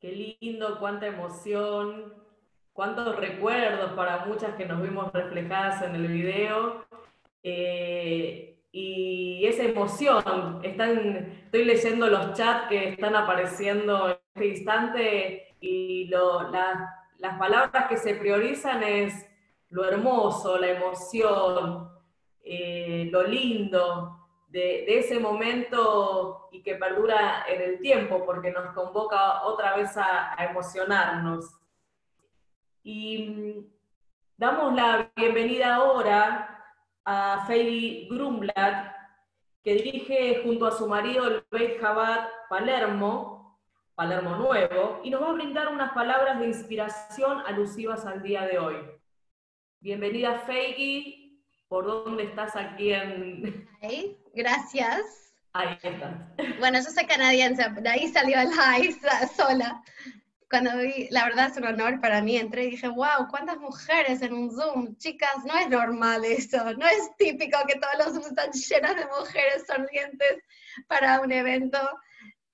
Qué lindo, cuánta emoción, cuántos recuerdos para muchas que nos vimos reflejadas en el video. Eh, y esa emoción, están, estoy leyendo los chats que están apareciendo en este instante y las palabras que se priorizan es lo hermoso, la emoción, eh, lo lindo de, ese momento y que perdura en el tiempo porque nos convoca otra vez a, emocionarnos. Y mm, damos la bienvenida ahora a Feli Grumblad, que dirige junto a su marido el Beit Chabad Palermo, Palermo Nuevo, y nos va a brindar unas palabras de inspiración alusivas al día de hoy. Bienvenida Feigi, ¿por dónde estás aquí en...? gracias. Ahí está. Bueno, yo soy canadiense, de ahí salió el high sola. Cuando vi, la verdad es un honor para mí, entré y dije, wow, cuántas mujeres en un Zoom. Chicas, no es normal eso, no es típico que todos los Zooms están llenos de mujeres sonrientes para un evento.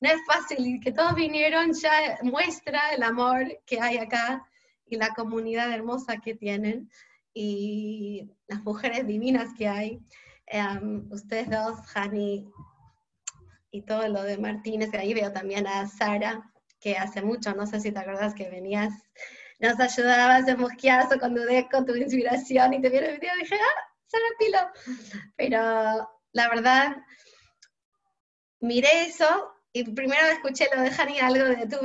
No es fácil que todos vinieron ya muestra el amor que hay acá y la comunidad hermosa que tienen y las mujeres divinas que hay. Em, ustedes dos, Hani y todo lo de Martínez, que ahí veo también a Sara, que hace mucho, no sé si te acuerdas que venías, nos ayudabas de mosqueazo con dudé con tu inspiración y te vieron el video y dije, ah, Sara Pilo. Pero la verdad, miré eso y primero escuché lo de Hani algo de tu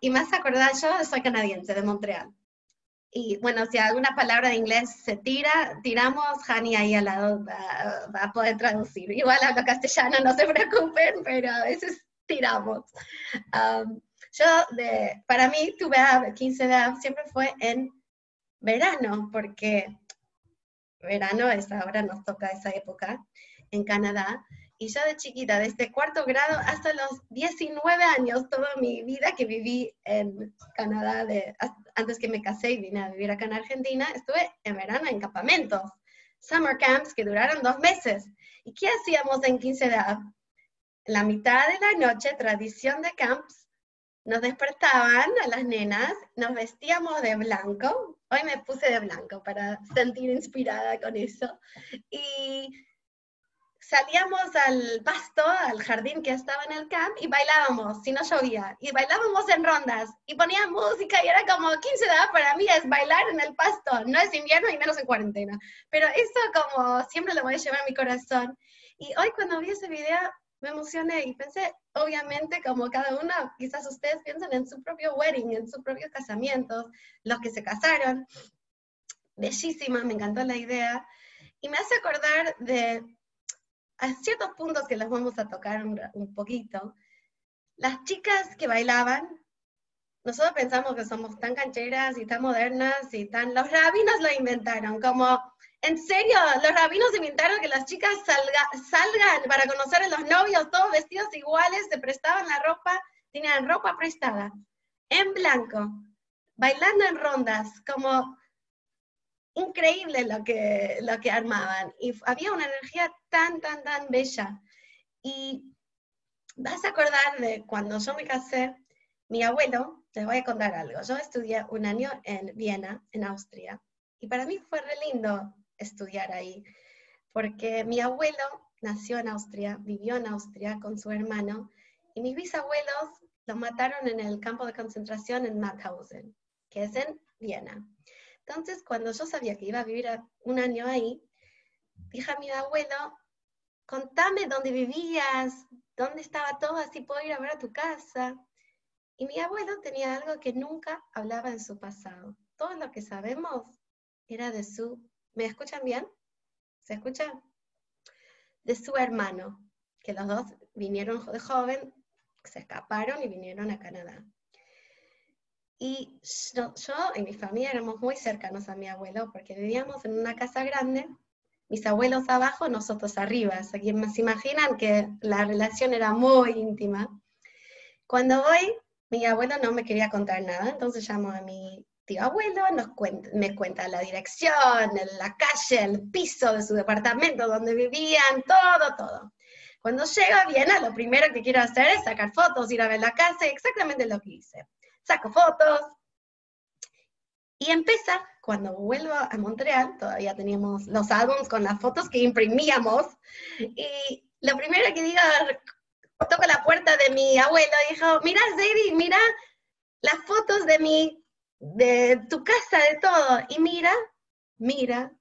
y más acordar yo soy canadiense de Montreal. Y bueno, si alguna palabra de inglés se tira, tiramos, Hani ahí al lado va, a poder traducir. Igual hablo castellano, no se preocupen, pero a veces tiramos. Um, yo, de, para mí, tuve 15 de Av siempre fue en verano, porque verano es ahora, nos toca esa época en Canadá. Y yo de chiquita, desde cuarto grado hasta los 19 años, toda mi vida que viví en Canadá, de, antes que me casé y vine a vivir acá en Argentina, estuve en verano en campamentos, summer camps que duraron dos meses. ¿Y qué hacíamos en 15 de la mitad de la noche, tradición de camps, nos despertaban a las nenas, nos vestíamos de blanco. Hoy me puse de blanco para sentir inspirada con eso. Y salíamos al pasto, al jardín que estaba en el camp y bailábamos, si no llovía, y bailábamos en rondas y ponían música y era como 15 de edad para mí es bailar en el pasto, no es invierno y menos en cuarentena, pero eso como siempre lo voy a llevar a mi corazón. Y hoy cuando vi ese video me emocioné y pensé, obviamente como cada una, quizás ustedes piensan en su propio wedding, en sus propios casamientos, los que se casaron, bellísima, me encantó la idea, y me hace acordar de a ciertos puntos que los vamos a tocar un, poquito, las chicas que bailaban, nosotros pensamos que somos tan cancheras y tan modernas y tan... Los rabinos lo inventaron, como, en serio, los rabinos inventaron que las chicas salgan para conocer a los novios, todos vestidos iguales, se prestaban la ropa, tenían ropa prestada, en blanco, bailando en rondas, como increíble lo que, lo que armaban y había una energía tan, tan, tan bella. Y vas a acordar de cuando yo me casé, mi abuelo, te voy a contar algo, yo estudié un año en Viena, en Austria, y para mí fue re lindo estudiar ahí, porque mi abuelo nació en Austria, vivió en Austria con su hermano, y mis bisabuelos lo mataron en el campo de concentración en Mauthausen, que es en Viena. Entonces, cuando yo sabía que iba a vivir un año ahí, dije a mi abuelo, contame dónde vivías, dónde estaba todo, así puedo ir a ver a tu casa. Y mi abuelo tenía algo que nunca hablaba en su pasado. Todo lo que sabemos era de su... ¿Me escuchan bien? ¿Se escucha? De su hermano, que los dos vinieron de joven, se escaparon y vinieron a Canadá. Y yo, y mi familia éramos muy cercanos a mi abuelo porque vivíamos en una casa grande, mis abuelos abajo, nosotros arriba. O sea, se imaginan que la relación era muy íntima. Cuando voy, mi abuelo no me quería contar nada, entonces llamo a mi tío abuelo, nos me cuenta la dirección, la calle, el piso de su departamento donde vivían, todo, todo. Cuando llego a Viena, lo primero que quiero hacer es sacar fotos, ir a ver la casa, exactamente lo que hice saco fotos. Y empieza, cuando vuelvo a Montreal, todavía teníamos los álbumes con las fotos que imprimíamos, y lo primero que digo, toco la puerta de mi abuelo y dijo, mira, Zairi, mira las fotos de mi, de tu casa, de todo. Y mira, mira,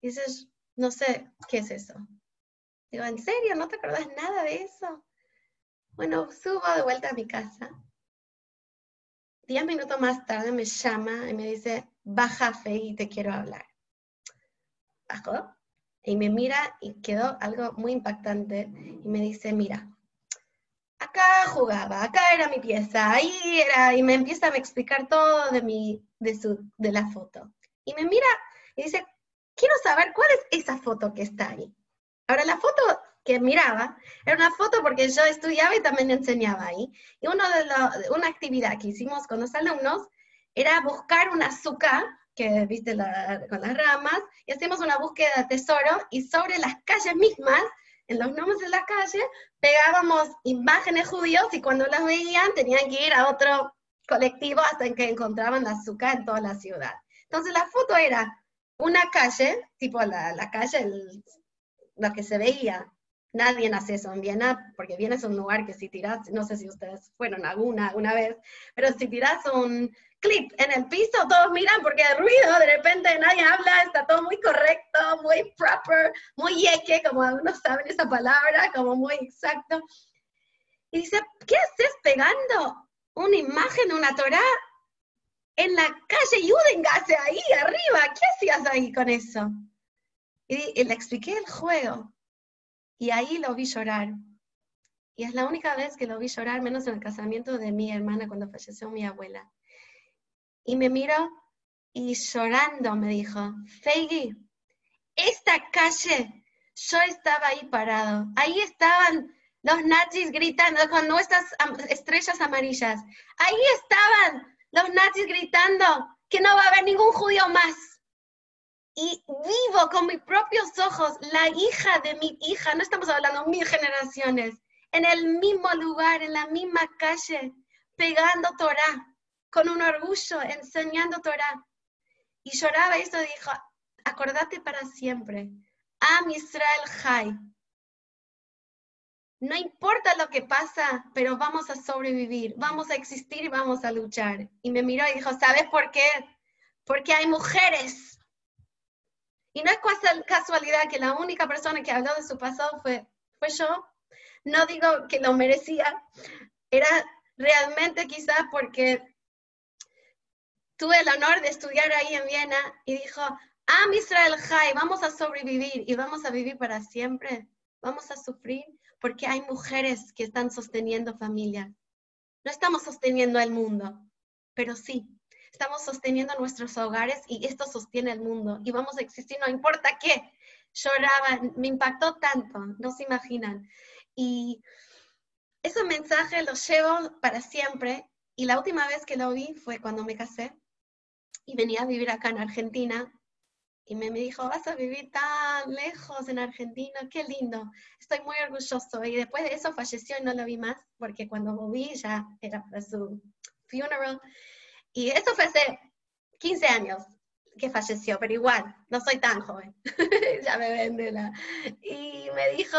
y dices, no sé, ¿qué es eso? Digo, ¿en serio? ¿No te acordás nada de eso? Bueno, subo de vuelta a mi casa. Diez minutos más tarde me llama y me dice, baja fe y te quiero hablar. Bajo y me mira y quedó algo muy impactante y me dice, mira, acá jugaba, acá era mi pieza, ahí era, y me empieza a explicar todo de, mi, de, su, de la foto. Y me mira y dice, quiero saber cuál es esa foto que está ahí. Ahora, la foto que miraba era una foto porque yo estudiaba y también enseñaba ahí. Y uno de una actividad que hicimos con los alumnos era buscar un azúcar, que viste con las ramas, y hacíamos una búsqueda de tesoro y sobre las calles mismas, en los nombres de la calle, pegábamos imágenes judíos y cuando las veían tenían que ir a otro colectivo hasta que encontraban la azúcar en toda la ciudad. Entonces la foto era una calle, tipo la, la calle, lo que se veía. Nadie hace eso en Viena, porque Viena es un lugar que si tiras, no sé si ustedes fueron alguna, alguna vez, pero si tiras un clip en el piso, todos miran porque hay ruido, de repente nadie habla, está todo muy correcto, muy proper, muy yeque, como algunos saben esa palabra, como muy exacto. Y dice, ¿qué haces pegando una imagen una Torah en la calle Judengase, ahí arriba? ¿Qué hacías ahí con eso? Y, le expliqué el juego. Y ahí lo vi llorar. Y es la única vez que lo vi llorar, menos en el casamiento de mi hermana cuando falleció mi abuela. Y me miró y llorando me dijo, Feigi, esta calle, yo estaba ahí parado. Ahí estaban los nazis gritando con nuestras estrellas amarillas. Ahí estaban los nazis gritando que no va a haber ningún judío más y vivo con mis propios ojos la hija de mi hija, no estamos hablando mil generaciones, en el mismo lugar, en la misma calle, pegando Torah, con un orgullo, enseñando Torah. Y lloraba y eso dijo, acordate para siempre, Am Israel Jai. No importa lo que pasa, pero vamos a sobrevivir, vamos a existir y vamos a luchar. Y me miró y dijo, ¿sabes por qué? Porque hay mujeres y no es casualidad que la única persona que habló de su pasado fue, fue yo. No digo que lo merecía, era realmente quizás porque tuve el honor de estudiar ahí en Viena y dijo, ah, Israel Jai, vamos a sobrevivir y vamos a vivir para siempre, vamos a sufrir porque hay mujeres que están sosteniendo familia. No estamos sosteniendo el mundo, pero sí, estamos sosteniendo nuestros hogares y esto sostiene el mundo y vamos a existir, no importa qué. Lloraba, me impactó tanto, no se imaginan. Y ese mensaje lo llevo para siempre y la última vez que lo vi fue cuando me casé y venía a vivir acá en Argentina y me, dijo, vas a vivir tan lejos en Argentina, qué lindo, estoy muy orgulloso. Y después de eso falleció y no lo vi más, porque cuando volví ya era para su funeral. Y eso fue hace 15 años que falleció, pero igual, no soy tan joven. ya me vende la... Y me dijo,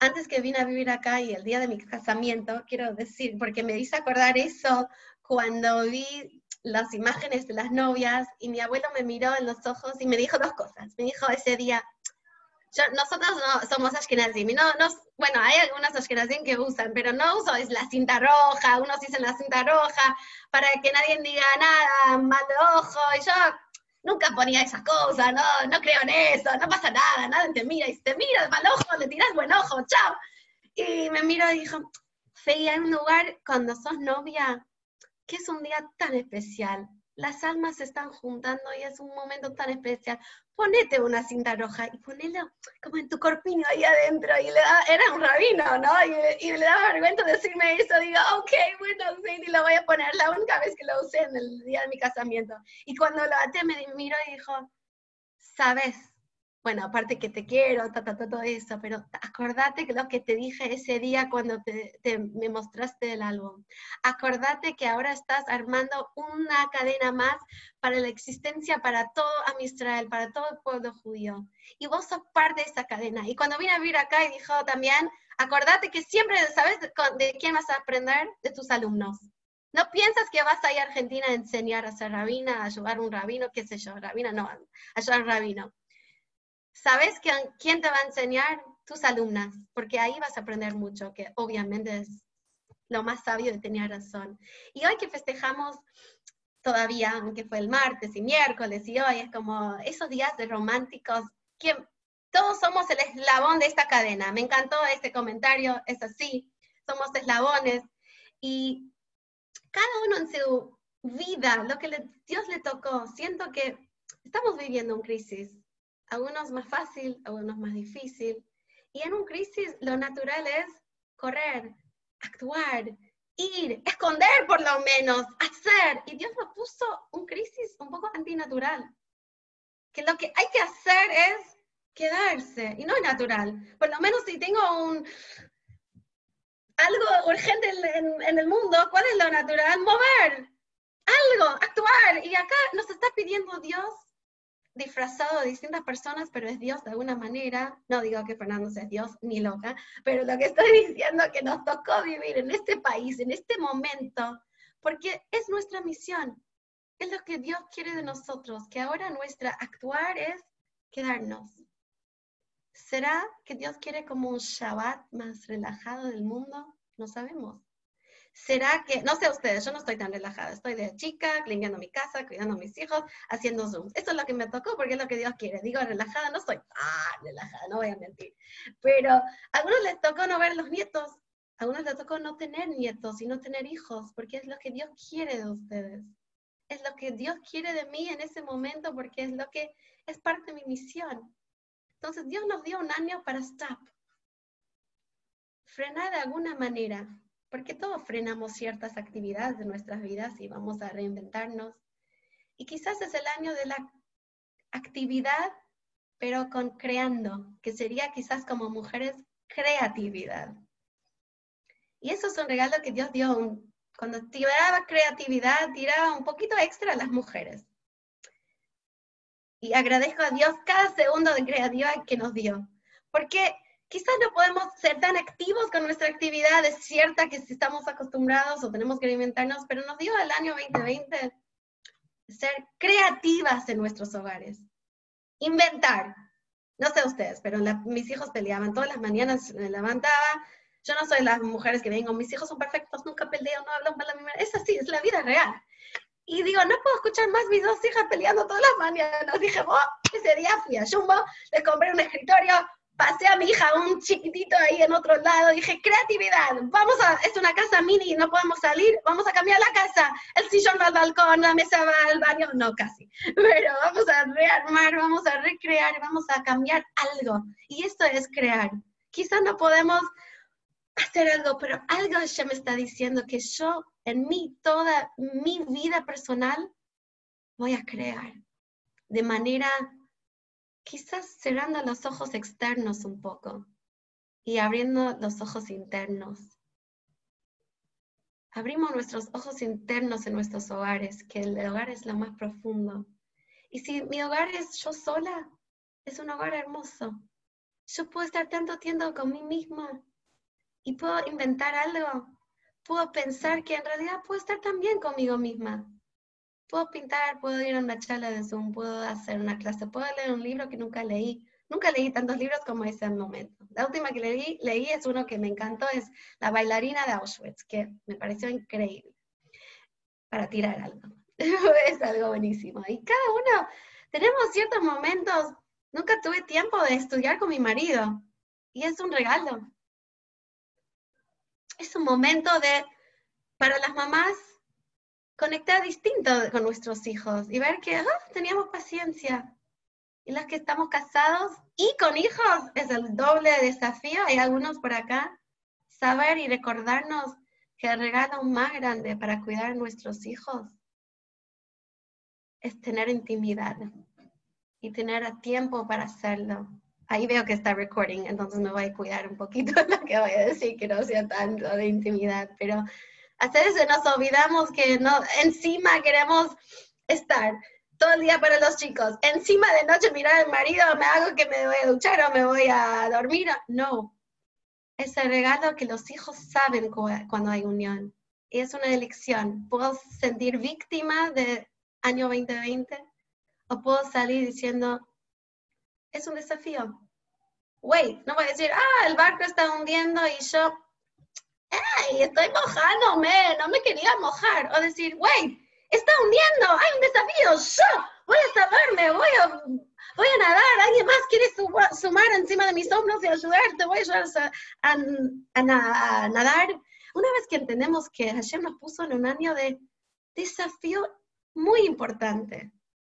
antes que vine a vivir acá y el día de mi casamiento, quiero decir, porque me hizo acordar eso cuando vi las imágenes de las novias y mi abuelo me miró en los ojos y me dijo dos cosas. Me dijo ese día, nosotros no somos ashkenazim, no, no, bueno, hay algunas ashkenazim que usan, pero no uso es la cinta roja, unos dicen la cinta roja, para que nadie diga nada, mal de ojo, y yo nunca ponía esas cosas, no, no creo en eso, no pasa nada, nadie te mira, y si te mira mal ojo, le tiras buen ojo, chao. Y me miró y dijo, Fey, hay un lugar cuando sos novia, que es un día tan especial, las almas se están juntando y es un momento tan especial. Ponete una cinta roja y ponelo como en tu corpiño ahí adentro. Y le da, era un rabino, ¿no? Y, le daba vergüenza decirme eso. Digo, ok, bueno, sí, y lo voy a poner. La única vez que lo usé en el día de mi casamiento. Y cuando lo até me miró y dijo, ¿sabes bueno, aparte que te quiero, todo eso, pero acordate que lo que te dije ese día cuando te, me mostraste el álbum. Acordate que ahora estás armando una cadena más para la existencia para todo a Israel, para todo el pueblo judío. Y vos sos parte de esa cadena. Y cuando vine a vivir acá y dijo también, acordate que siempre, ¿sabes de quién vas a aprender? De tus alumnos. No piensas que vas a ir a Argentina a enseñar a ser rabina, a ayudar a un rabino, qué sé yo, rabina, no, a ayudar a un rabino ¿Sabes quién te va a enseñar? Tus alumnas, porque ahí vas a aprender mucho, que obviamente es lo más sabio de tener razón. Y hoy que festejamos todavía, aunque fue el martes y miércoles y hoy es como esos días de románticos, que todos somos el eslabón de esta cadena. Me encantó este comentario, es así, somos eslabones y cada uno en su vida, lo que Dios le tocó, siento que estamos viviendo una crisis algunos más fácil, algunos más difícil. Y en un crisis lo natural es correr, actuar, ir, esconder por lo menos, hacer. Y Dios nos puso un crisis un poco antinatural. Que lo que hay que hacer es quedarse, y no es natural. Por lo menos si tengo un, algo urgente en, en, el mundo, ¿cuál es lo natural? Mover, algo, actuar. Y acá nos está pidiendo Dios disfrazado de distintas personas, pero es Dios de alguna manera. No digo que Fernando sea Dios ni loca, pero lo que estoy diciendo es que nos tocó vivir en este país, en este momento, porque es nuestra misión. Es lo que Dios quiere de nosotros, que ahora nuestra actuar es quedarnos. ¿Será que Dios quiere como un Shabbat más relajado del mundo? No sabemos. ¿Será que, no sé ustedes, yo no estoy tan relajada, estoy de chica, limpiando mi casa, cuidando a mis hijos, haciendo Zoom. Eso es lo que me tocó porque es lo que Dios quiere. Digo, relajada, no estoy tan relajada, no voy a mentir. Pero a algunos les tocó no ver los nietos, a algunos les tocó no tener nietos y no tener hijos, porque es lo que Dios quiere de ustedes. Es lo que Dios quiere de mí en ese momento porque es lo que es parte de mi misión. Entonces Dios nos dio un año para stop. Frenar de alguna manera porque todos frenamos ciertas actividades de nuestras vidas y vamos a reinventarnos. Y quizás es el año de la actividad, pero con creando, que sería quizás como mujeres creatividad. Y eso es un regalo que Dios dio. cuando tiraba creatividad, tiraba un poquito extra a las mujeres. Y agradezco a Dios cada segundo de creatividad que nos dio. Porque quizás no podemos ser tan activos con nuestra actividad, es cierta que si estamos acostumbrados o tenemos que inventarnos, pero nos dio el año 2020 ser creativas en nuestros hogares, inventar. No sé ustedes, pero mis hijos peleaban todas las mañanas, me levantaba. Yo no soy las mujeres que vengo, mis hijos son perfectos, nunca peleo, no hablan mal la misma. Es así, es la vida real. Y digo, no puedo escuchar más mis dos hijas peleando todas las mañanas. Dije, oh, ese día fui a Jumbo, les compré un escritorio, pasé a mi hija un chiquitito ahí en otro lado, dije, creatividad, vamos a, es una casa mini, no podemos salir, vamos a cambiar la casa, el sillón va al balcón, la mesa va al baño, no casi, pero vamos a rearmar, vamos a recrear, vamos a cambiar algo. Y esto es crear. Quizás no podemos hacer algo, pero algo ya me está diciendo que yo en mí, toda mi vida personal, voy a crear de manera quizás cerrando los ojos externos un poco y abriendo los ojos internos. Abrimos nuestros ojos internos en nuestros hogares, que el hogar es lo más profundo. Y si mi hogar es yo sola, es un hogar hermoso. Yo puedo estar tanto tiempo con mí misma y puedo inventar algo. Puedo pensar que en realidad puedo estar también conmigo misma puedo pintar, puedo ir a una charla de Zoom, puedo hacer una clase, puedo leer un libro que nunca leí. Nunca leí tantos libros como ese momento. La última que leí, leí es uno que me encantó, es La bailarina de Auschwitz, que me pareció increíble para tirar algo. es algo buenísimo. Y cada uno, tenemos ciertos momentos, nunca tuve tiempo de estudiar con mi marido, y es un regalo. Es un momento de, para las mamás, conectar distinto con nuestros hijos y ver que teníamos paciencia. Y los que estamos casados y con hijos es el doble desafío. Hay algunos por acá. Saber y recordarnos que el regalo más grande para cuidar a nuestros hijos es tener intimidad. y tener tiempo para hacerlo. Ahí veo que está recording, entonces me voy a cuidar un poquito lo que voy a decir, que no sea tanto de intimidad, pero a veces nos olvidamos que no, encima queremos estar todo el día para los chicos, encima de noche mirar al marido, me hago que me voy a duchar o me voy a dormir. No, es el regalo que los hijos saben cuando hay unión. Y es una elección. Puedo sentir víctima de año 2020 o puedo salir diciendo, es un desafío. Wait, no voy a decir, ah, el barco está hundiendo y yo, ay, estoy mojándome, no me quería mojar. O decir, wait, está hundiendo, hay un desafío, yo voy a salvarme, voy a, voy a nadar, alguien más quiere sumar encima de mis hombros y ayudarte, voy a ayudar a, nadar. Una vez que entendemos que Hashem nos puso en un año de desafío muy importante.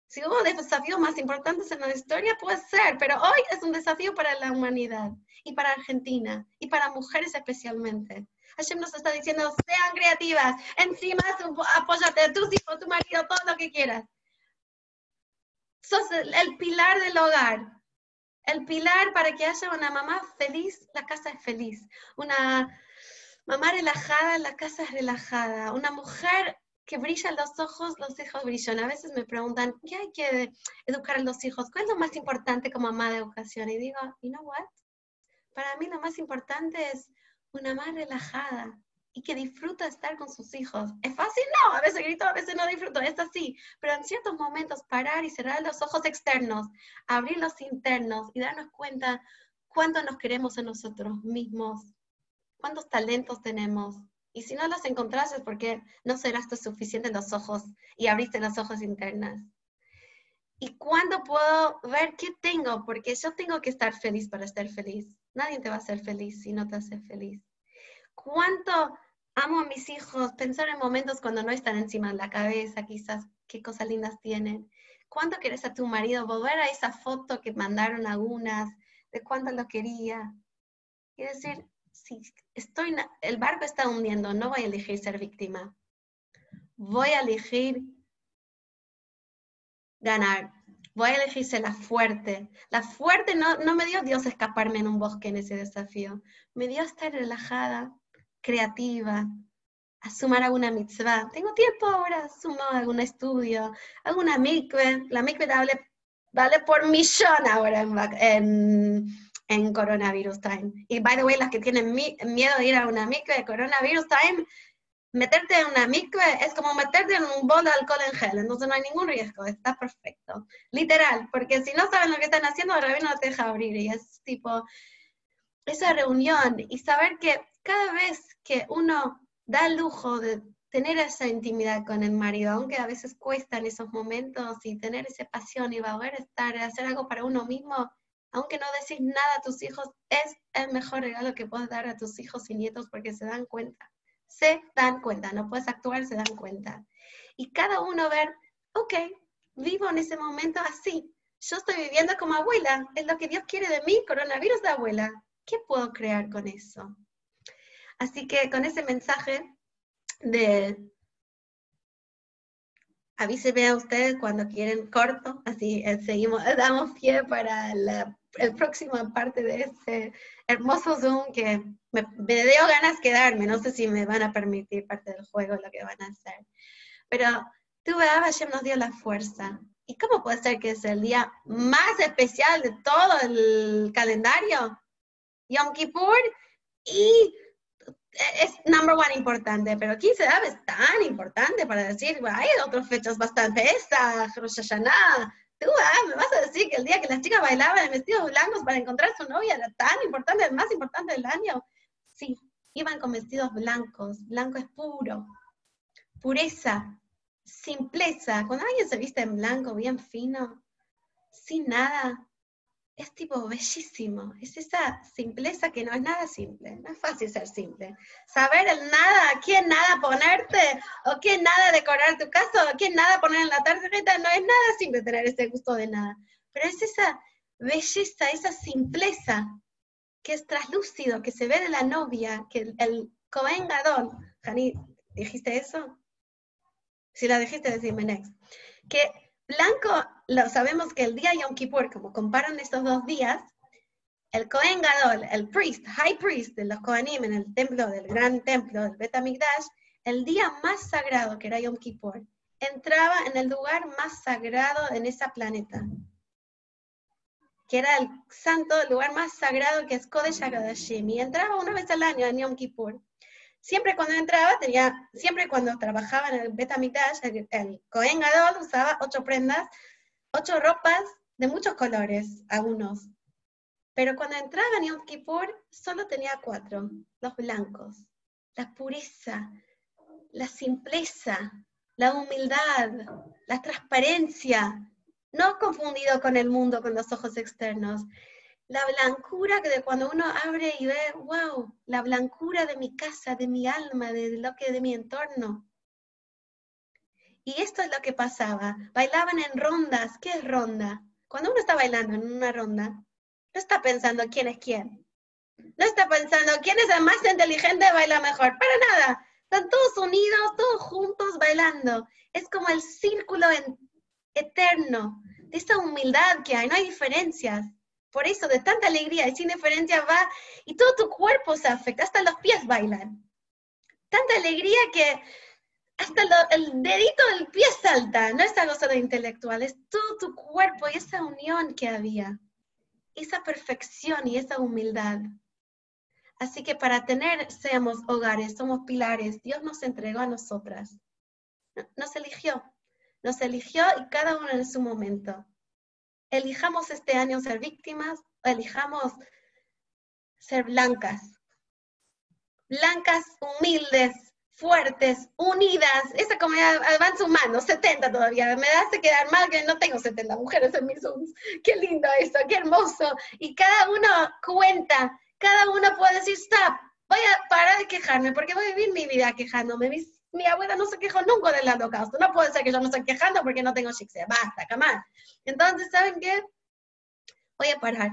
Si hubo desafíos más importantes en la historia, puede ser, pero hoy es un desafío para la humanidad y para Argentina y para mujeres especialmente. Hashem nos está diciendo, sean creativas, encima apóyate a tus hijos, tu marido, todo lo que quieras. Sos el, pilar del hogar, el pilar para que haya una mamá feliz, la casa es feliz. Una mamá relajada, la casa es relajada. Una mujer que brilla los ojos, los hijos brillan. A veces me preguntan, ¿qué hay que educar a los hijos? ¿Cuál es lo más importante como mamá de educación? Y digo, you know what? Para mí lo más importante es una más relajada y que disfruta estar con sus hijos. ¿Es fácil? No, a veces grito, a veces no disfruto, es así. Pero en ciertos momentos parar y cerrar los ojos externos, abrir los internos y darnos cuenta cuánto nos queremos a nosotros mismos, cuántos talentos tenemos. Y si no los encontrás es porque no cerraste suficiente los ojos y abriste los ojos internos. ¿Y cuándo puedo ver qué tengo? Porque yo tengo que estar feliz para estar feliz. Nadie te va a hacer feliz si no te hace feliz. ¿Cuánto amo a mis hijos? Pensar en momentos cuando no están encima de la cabeza, quizás qué cosas lindas tienen. ¿Cuánto quieres a tu marido? Volver a esa foto que mandaron algunas, de cuánto lo quería. Y decir, si estoy, el barco está hundiendo, no voy a elegir ser víctima. Voy a elegir ganar. Voy a elegirse la fuerte. La fuerte no, no me dio Dios escaparme en un bosque en ese desafío. Me dio estar relajada, creativa, a sumar alguna mitzvah. Tengo tiempo ahora, sumo algún estudio, alguna mikve. La mikve vale, vale por millón ahora en, en, coronavirus time. Y by the way, las que tienen miedo de ir a una mikve de coronavirus time, meterte en una micro es como meterte en un bol de alcohol en gel, entonces no hay ningún riesgo, está perfecto. Literal, porque si no saben lo que están haciendo, el rabino no te deja abrir y es tipo esa reunión y saber que cada vez que uno da el lujo de tener esa intimidad con el marido, aunque a veces cuesta en esos momentos y tener esa pasión y a estar, hacer algo para uno mismo, aunque no decís nada a tus hijos, es el mejor regalo que puedes dar a tus hijos y nietos porque se dan cuenta se dan cuenta, no puedes actuar, se dan cuenta. Y cada uno ver, ok, vivo en ese momento así. Yo estoy viviendo como abuela, es lo que Dios quiere de mí, coronavirus de abuela. ¿Qué puedo crear con eso? Así que con ese mensaje de avíseme a ustedes cuando quieren corto, así eh, seguimos, damos pie para la el próxima parte de este hermoso Zoom que me, dio ganas quedarme, no sé si me van a permitir parte del juego lo que van a hacer. Pero tu Hashem nos dio la fuerza. ¿Y cómo puede ser que es el día más especial de todo el calendario? Yom Kippur y es number one importante, pero 15 de es tan importante para decir, hay otras fechas bastante, esa, Rosh Hashanah, Tú, ah, me vas a decir que el día que las chicas bailaban en vestidos blancos para encontrar a su novia era tan importante, el más importante del año. Sí, iban con vestidos blancos, blanco es puro, pureza, simpleza. Cuando alguien se viste en blanco, bien fino, sin nada, es tipo bellísimo. Es esa simpleza que no es nada simple. No es fácil ser simple. Saber el nada, qué nada ponerte, o qué nada decorar tu casa, o qué nada poner en la tarjeta, no es nada simple tener ese gusto de nada. Pero es esa belleza, esa simpleza que es traslúcido, que se ve de la novia, que el, el Cohen Jani, ¿dijiste eso? Si la dijiste, decime next. Que blanco, lo sabemos que el día Yom Kippur, como comparan estos dos días, el Kohen Gadol, el priest, high priest de los Kohanim en el templo, del gran templo del Bet el día más sagrado que era Yom Kippur, entraba en el lugar más sagrado en ese planeta, que era el santo, el lugar más sagrado que es Kodesh HaKadoshim, y entraba una vez al año en Yom Kippur. Siempre cuando entraba, tenía, siempre cuando trabajaba en el Bet el, el Kohen Gadol usaba ocho prendas, ocho ropas de muchos colores, algunos. Pero cuando entraba en Yom Kippur, solo tenía cuatro, los blancos, la pureza, la simpleza, la humildad, la transparencia, no confundido con el mundo, con los ojos externos. La blancura de cuando uno abre y ve, wow, la blancura de mi casa, de mi alma, de lo que de mi entorno. Y esto es lo que pasaba. Bailaban en rondas. ¿Qué es ronda? Cuando uno está bailando en una ronda, no está pensando quién es quién. No está pensando quién es el más inteligente, baila mejor. Para nada. Están todos unidos, todos juntos bailando. Es como el círculo eterno de esa humildad que hay, no hay diferencias. Por eso, de tanta alegría y sin diferencia va, y todo tu cuerpo se afecta, hasta los pies bailan. Tanta alegría que hasta el dedito del pie salta, no es algo solo intelectual, es todo tu cuerpo y esa unión que había, esa perfección y esa humildad. Así que para tener, seamos hogares, somos pilares, Dios nos entregó a nosotras. Nos eligió, nos eligió y cada uno en su momento. Elijamos este año ser víctimas elijamos ser blancas. Blancas, humildes, fuertes, unidas. Esa comunidad van sumando, 70 todavía. Me hace quedar mal que no tengo 70 mujeres en mis Zooms. Qué lindo eso, qué hermoso. Y cada uno cuenta cada uno puede decir, stop, voy a parar de quejarme, porque voy a vivir mi vida quejándome. Mi, abuela no se quejó nunca del holocausto. No puede ser que yo no esté quejando porque no tengo shikse. Basta, camar. Entonces, ¿saben qué? Voy a parar.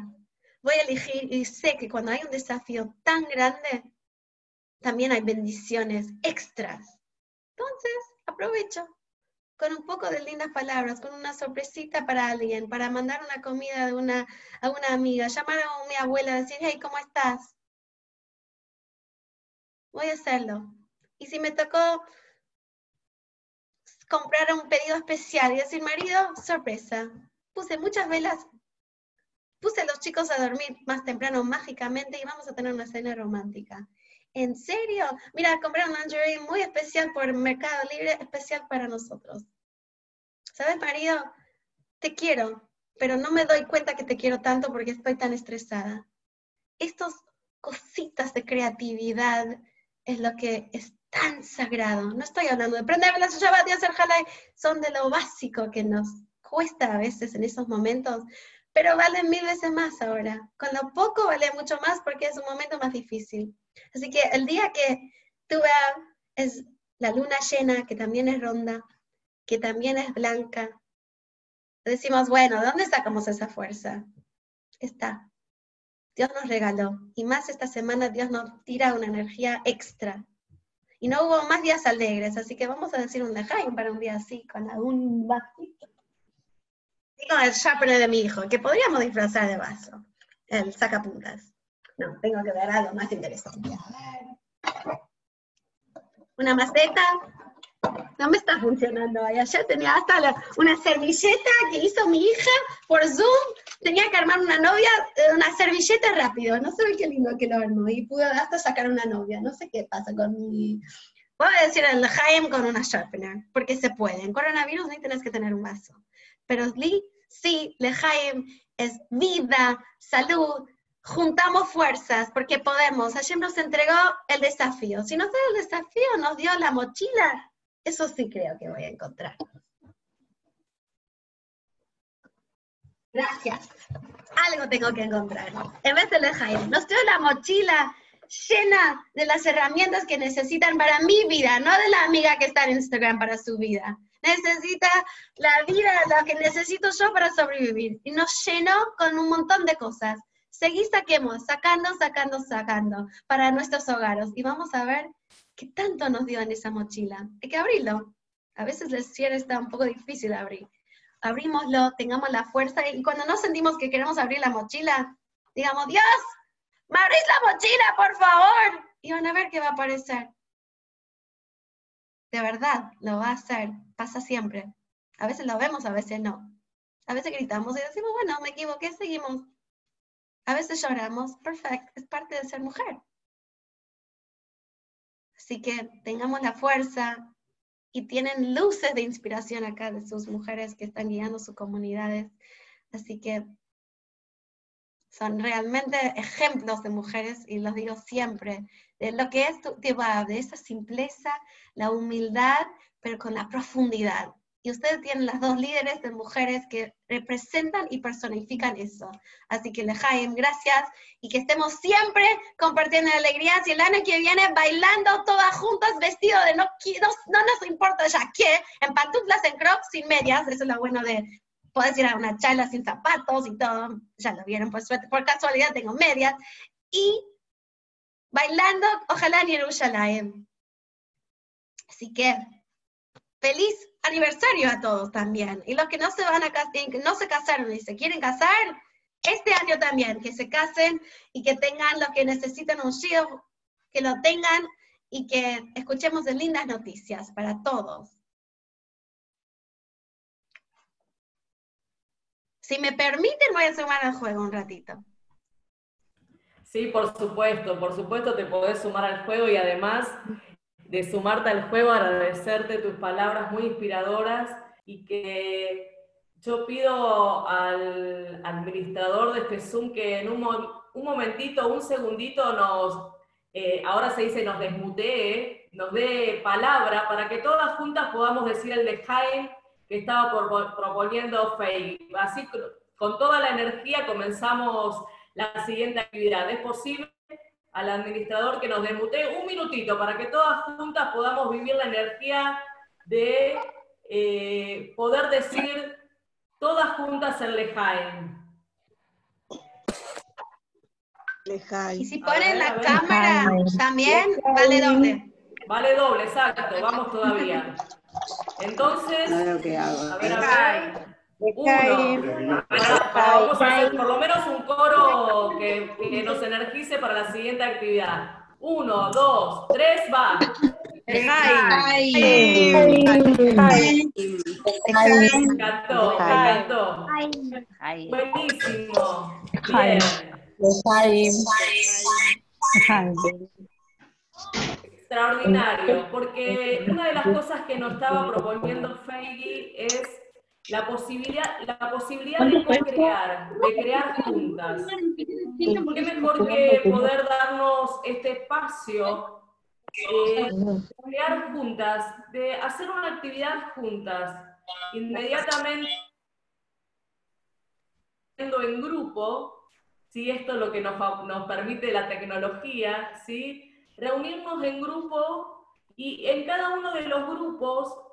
Voy a elegir y sé que cuando hay un desafío tan grande, también hay bendiciones extras. Entonces, aprovecho con un poco de lindas palabras, con una sorpresita para alguien, para mandar una comida de una, a una amiga, llamar a mi abuela, decir, hey, ¿cómo estás? Voy a hacerlo. Y si me tocó comprar un pedido especial y decir, marido, sorpresa, puse muchas velas, puse los chicos a dormir más temprano mágicamente y vamos a tener una cena romántica. ¿En serio? Mira, compré un lingerie muy especial por Mercado Libre, especial para nosotros. ¿Sabes, marido? Te quiero, pero no me doy cuenta que te quiero tanto porque estoy tan estresada. Estas cositas de creatividad es lo que tan sagrado. No estoy hablando de prender las Shabbat y hacer jalai, son de lo básico que nos cuesta a veces en esos momentos, pero valen mil veces más ahora. Con lo poco vale mucho más porque es un momento más difícil. Así que el día que tú veas es la luna llena, que también es ronda, que también es blanca, decimos, bueno, ¿dónde sacamos esa fuerza? Está. Dios nos regaló. Y más esta semana Dios nos tira una energía extra. Y no hubo más días alegres, así que vamos a decir un lejaim para un día así, con algún vasito. Y con el sharpener de mi hijo, que podríamos disfrazar de vaso, el sacapuntas. No, tengo que ver algo más interesante. Una maceta. No me está funcionando. Ayer tenía hasta una servilleta que hizo mi hija por Zoom. Tenía que armar una novia, eh, una servilleta rápido. No sé qué lindo que lo armó. Y pude hasta sacar una novia. No sé qué pasa con mi... Voy a decir el Jaime con una sharpener, porque se puede. En coronavirus no tienes que tener un vaso. Pero sí, Lejaim es vida, salud, juntamos fuerzas porque podemos. Hashem nos entregó el desafío. Si nos dio el desafío, nos dio la mochila, eso sí creo que voy a encontrar. Gracias. Algo tengo que encontrar. En vez de Jaime, nos la mochila llena de las herramientas que necesitan para mi vida, no de la amiga que está en Instagram para su vida. Necesita la vida, la que necesito yo para sobrevivir. Y nos llenó con un montón de cosas. Seguí saquemos, sacando, sacando, sacando para nuestros hogares. Y vamos a ver qué tanto nos dio en esa mochila. Hay que abrirlo. A veces el cierre está un poco difícil de abrir. abrimoslo, tengamos la fuerza y cuando no sentimos que queremos abrir la mochila, digamos, Dios, ¿me abrís la mochila, por favor? Y van a ver qué va a aparecer. De verdad, lo va a hacer, pasa siempre. A veces lo vemos, a veces no. A veces gritamos y decimos, bueno, me equivoqué, seguimos. A veces lloramos, perfecto, es parte de ser mujer. Así que tengamos la fuerza y tienen luces de inspiración acá de sus mujeres que están guiando sus comunidades. Así que son realmente ejemplos de mujeres y los digo siempre, de lo que es tu, de esa simpleza, la humildad, pero con la profundidad. Y ustedes tienen las dos líderes de mujeres que representan y personifican eso. Así que Lejaim, gracias y que estemos siempre compartiendo alegrías y el año que viene bailando todas juntas vestido de no, no, no nos importa ya qué, en pantuflas, en crocs, sin medias, eso es lo bueno de puedes ir a una charla sin zapatos y todo, ya lo vieron por suerte, por casualidad tengo medias, y bailando, ojalá en Jerusalén. Así que feliz aniversario a todos también. Y los que no se van a no se casaron y se quieren casar, este año también, que se casen y que tengan los que necesitan un shield, que lo tengan y que escuchemos de lindas noticias para todos. Si me permiten, voy a sumar al juego un ratito. Sí, por supuesto, por supuesto te podés sumar al juego y además de sumarte al juego, agradecerte tus palabras muy inspiradoras y que yo pido al administrador de este Zoom que en un, momentito, un segundito nos, eh, ahora se dice nos desmutee, nos dé palabra para que todas juntas podamos decir el de Jaime que estaba proponiendo Fey. Así, con toda la energía comenzamos la siguiente actividad. ¿Es posible? Al administrador que nos demute un minutito para que todas juntas podamos vivir la energía de eh, poder decir todas juntas el Lejaim. Y si ponen la cámara también, vale doble. Vale doble, exacto, vamos todavía. Entonces, a ver, a ver. Uno. vamos a hacer por lo menos un coro que, que nos energice para la siguiente actividad. Uno, dos, tres, va. Me encantó, me encantó. Buenísimo. Bien. Extraordinario, porque una de las cosas que nos estaba proponiendo Feigi es la posibilidad, la posibilidad de crear, de crear juntas. ¿Qué mejor que poder darnos este espacio de crear juntas, de hacer una actividad juntas, inmediatamente en grupo, si esto es lo que nos, nos permite la tecnología, ¿sí? reunirnos en grupo y en cada uno de los grupos